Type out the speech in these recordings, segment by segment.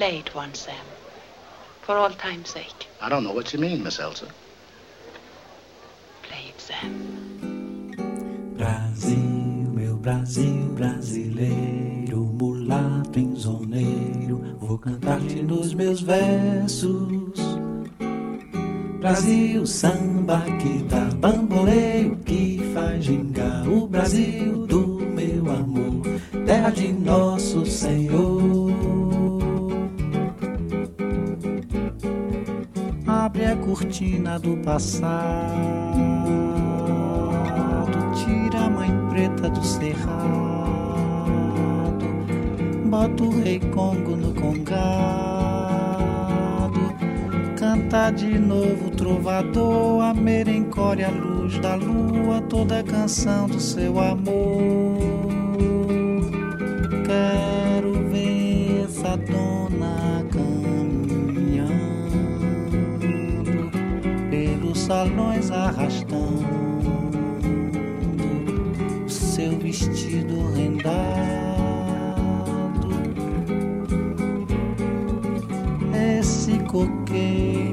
play it once, Sam. For all time's sake. I don't know what you mean, Miss Elsa. Play it, Sam. Brasil, meu Brasil brasileiro, mulato insoneiro, vou cantar-te nos meus versos. Brasil, samba que dá bamboleio, que faz gingar o Brasil do meu amor, terra de nosso Senhor. Cortina do passado, tira a mãe preta do cerrado, bota o rei Congo no congado canta de novo trovador, a merencória, a luz da lua, toda a canção do seu amor. Vestido rendado. Esse coqueiro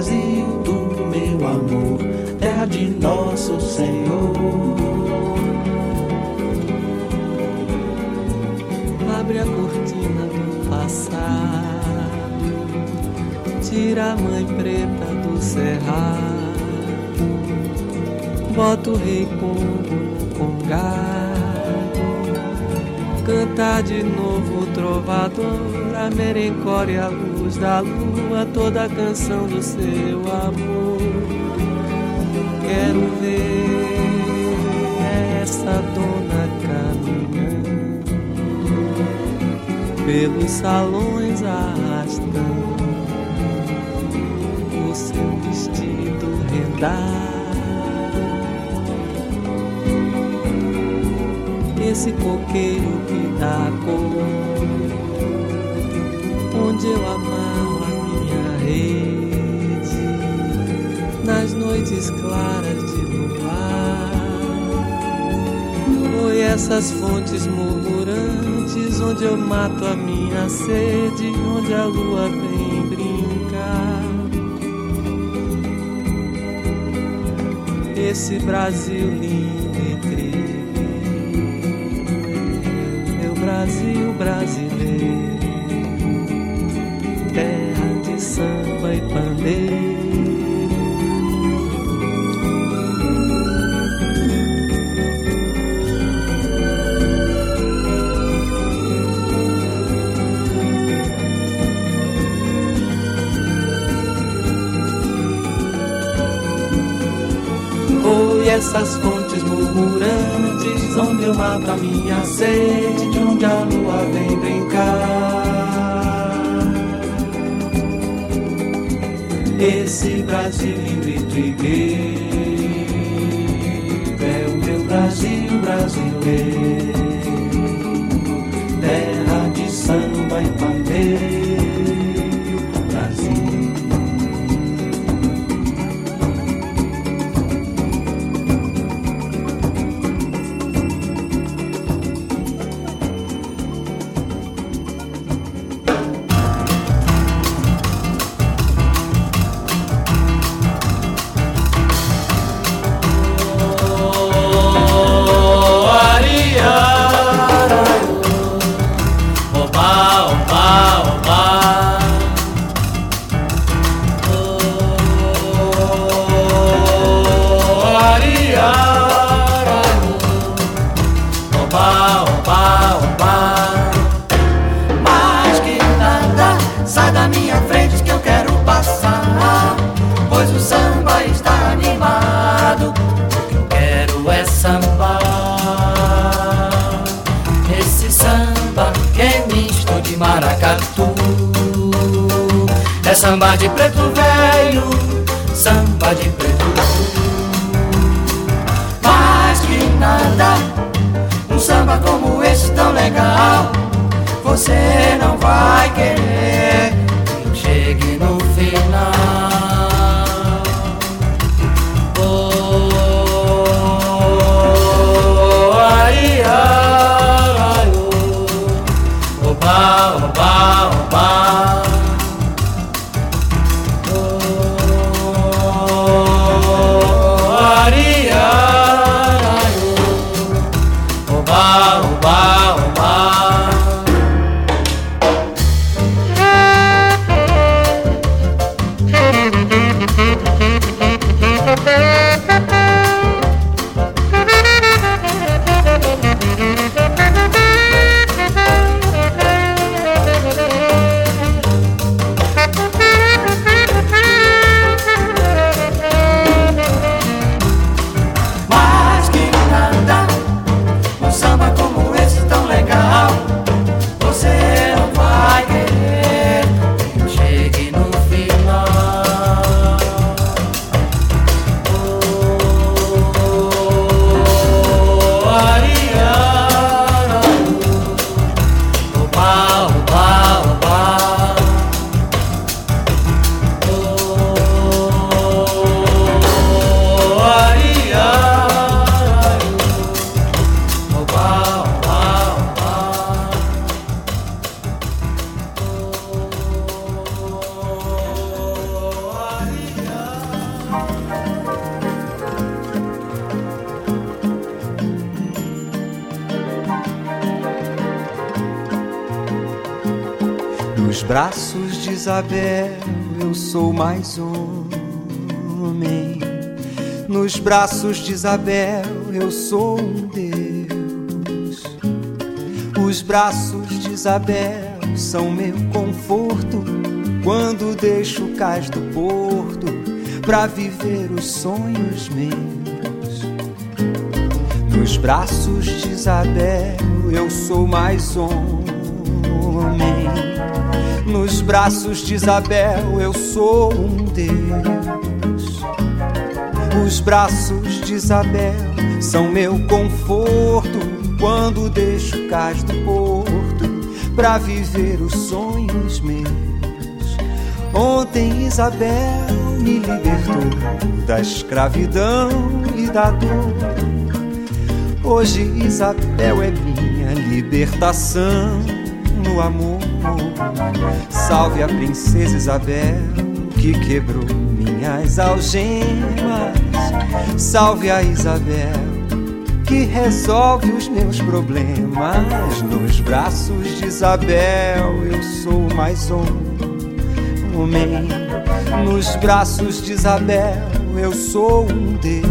Brasil meu amor, terra de nosso Senhor. Abre a cortina do passado, tira a mãe preta do cerrado, bota o rei no congado, canta de novo o trovador, a merencória, a da lua, toda a canção do seu amor. Quero ver essa dona caminhando pelos salões arrastando o seu vestido rendado. Esse coqueiro que dá cor, onde eu amarro rede nas noites claras de luar. Oi, essas fontes murmurantes onde eu mato a minha sede, onde a lua vem brincar. Esse Brasil lindo e triste, meu Brasil brasileiro Oi, essas fontes murmurantes, onde eu mato a minha sede, de onde a lua vem brincar. Esse Brasil lindo e trigueiro é o meu Brasil brasileiro, de preto velho, samba de preto Mais que nada, um samba como esse tão legal você não vai querer que chegue no final. Braços de Isabel eu sou um Deus. Os braços de Isabel são meu conforto quando deixo o cais do porto pra viver os sonhos meus. Nos braços de Isabel eu sou mais homem. Nos braços de Isabel eu sou um Deus. Os braços de Isabel são meu conforto quando deixo o cais do porto pra viver os sonhos meus. Ontem Isabel me libertou da escravidão e da dor. Hoje Isabel é minha libertação no amor. Salve a princesa Isabel que quebrou minhas algemas. Salve a Isabel que resolve os meus problemas. Nos braços de Isabel eu sou mais um homem. Nos braços de Isabel eu sou um Deus.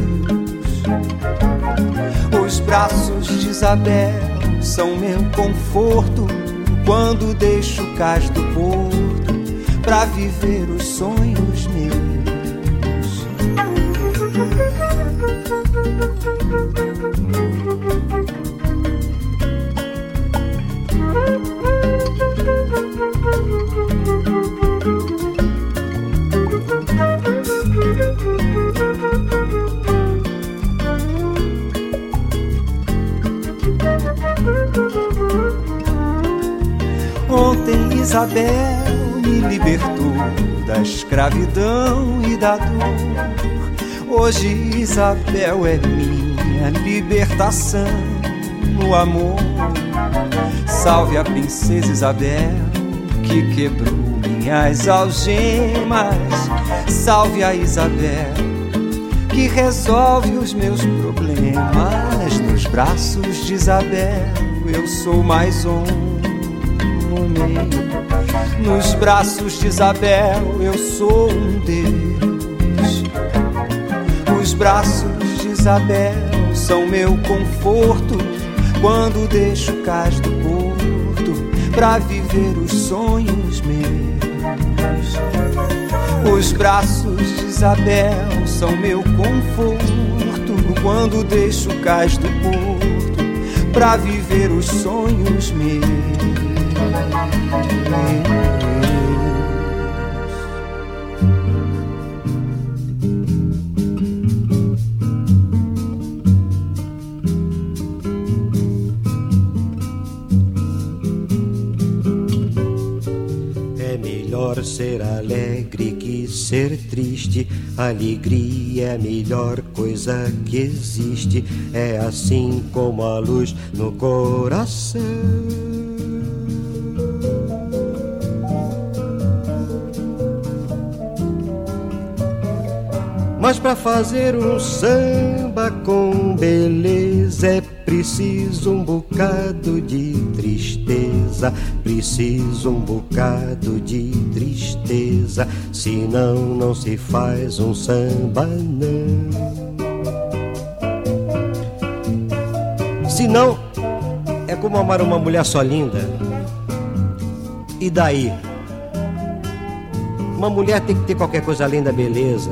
Os braços de Isabel são meu conforto quando deixo o cais do porto para viver os sonhos meus. Escravidão e da dor. Hoje Isabel é minha libertação no amor. Salve a princesa Isabel que quebrou minhas algemas. Salve a Isabel que resolve os meus problemas. Nos braços de Isabel eu sou mais um homem. Nos braços de Isabel eu sou um Deus. Os braços de Isabel são meu conforto quando deixo cais do porto pra viver os sonhos meus. Os braços de Isabel são meu conforto quando deixo cais do porto pra viver os sonhos meus. É melhor ser alegre que ser triste. Alegria é a melhor coisa que existe. É assim como a luz no coração. Mas para fazer um samba com beleza é preciso um bocado de tristeza, preciso um bocado de tristeza, senão não se faz um samba não. Senão é como amar uma mulher só linda. E daí? Uma mulher tem que ter qualquer coisa além da beleza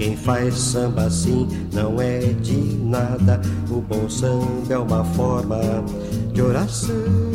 Quem faz samba assim não é de nada. O bom samba é uma forma de oração.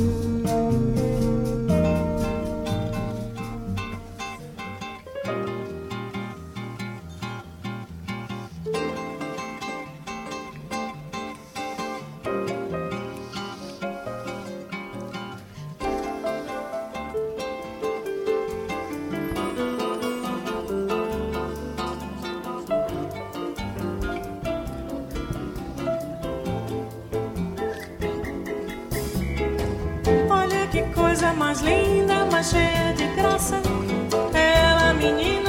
Mais linda, mais cheia de graça. Ela, menina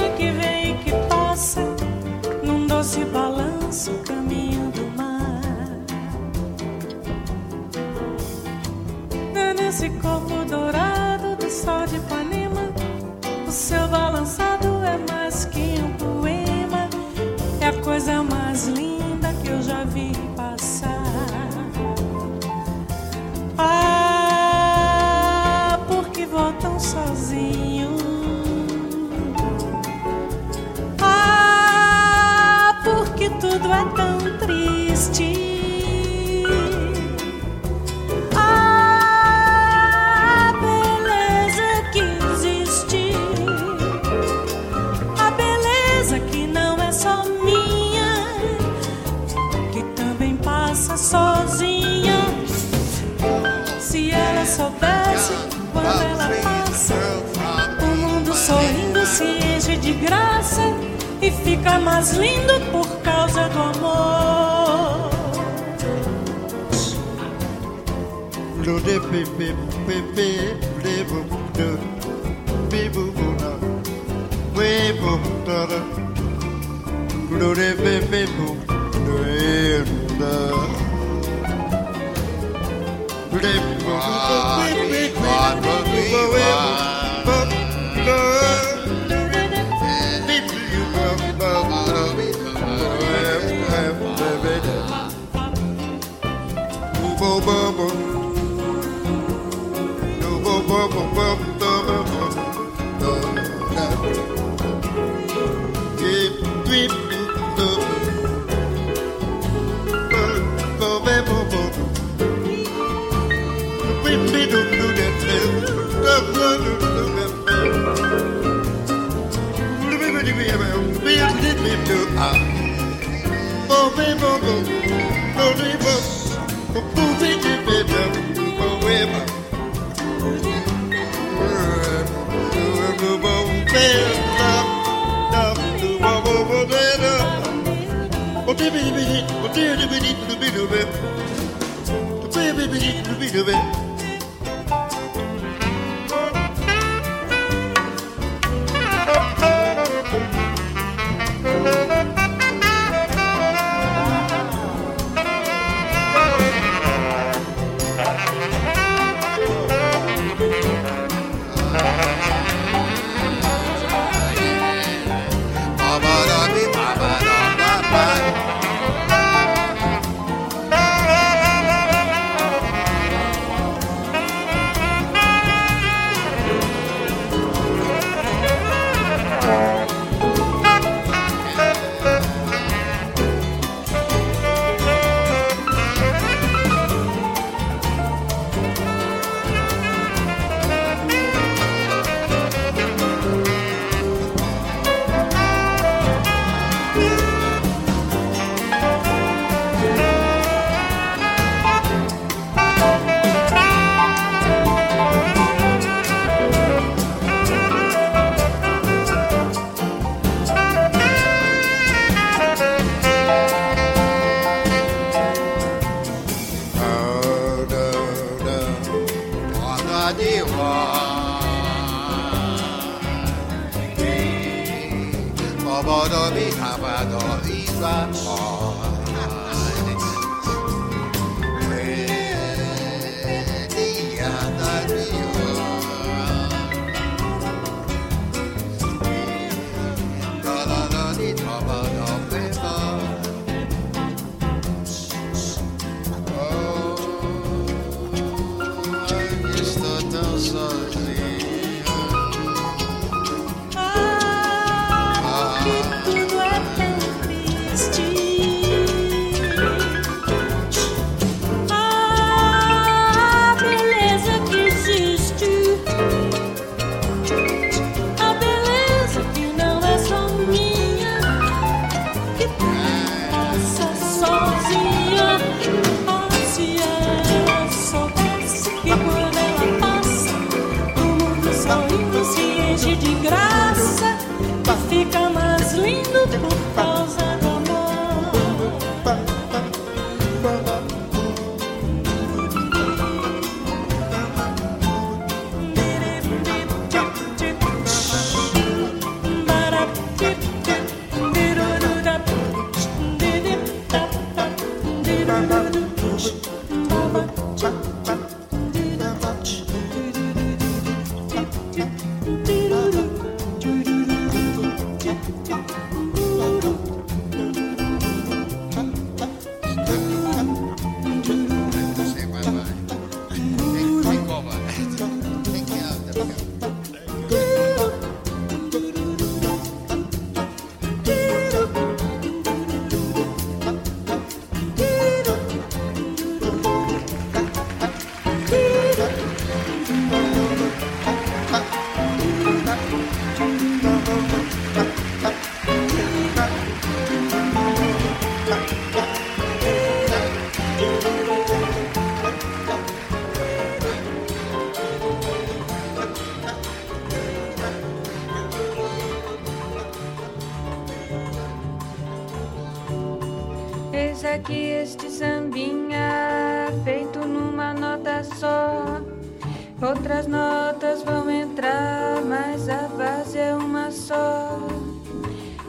tudo é tão triste. A beleza que existe, a beleza que não é só minha, que também passa sozinha. Se ela soubesse quando ela passa, o mundo sorrindo se enche de graça e fica mais lindo por amor.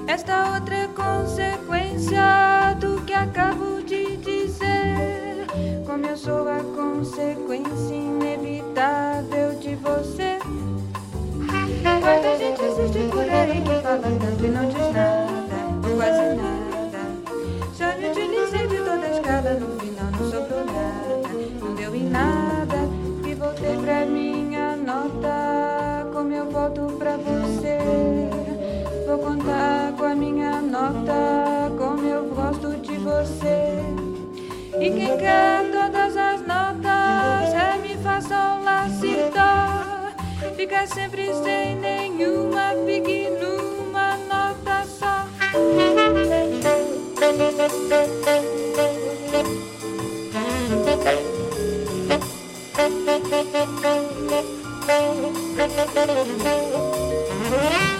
Esta outra consequência do que acabo de dizer. Como eu sou a consequência inevitável de você. Quanta gente existe por aí que fala tanto e não diz nada, ou quase nada. Já me utilizei de toda a escala, no final não sobrou nada, não deu em nada. E voltei pra minha Fica sempre sem nenhuma, fique numa nota só. This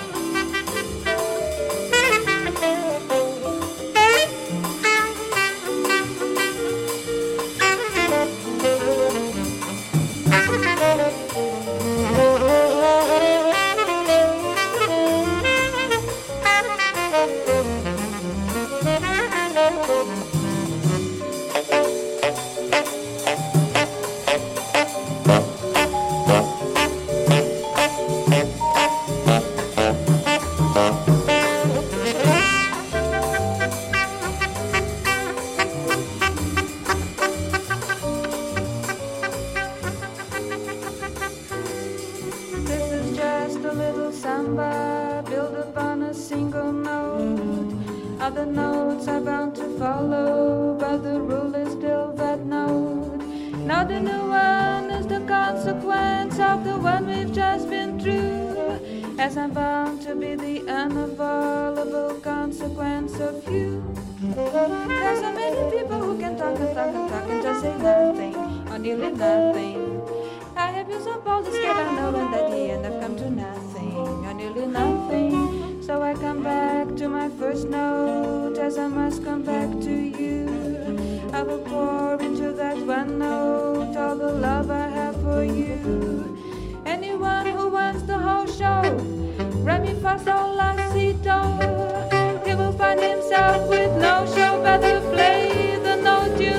but the rule is still that note. Now the new one is the consequence of the one we've just been through. As I'm bound to be the unavoidable consequence of you. There's so many people who can talk and talk and talk and just say nothing, or nearly nothing. I have been so bold to skip I know and at the end I've come to nothing, or nearly nothing. So I come back to my first note as I must come back to you. I will pour into that one note all the love I have for you. Anyone who wants the whole show, Remy fa sol. He will find himself with no show but to play the note you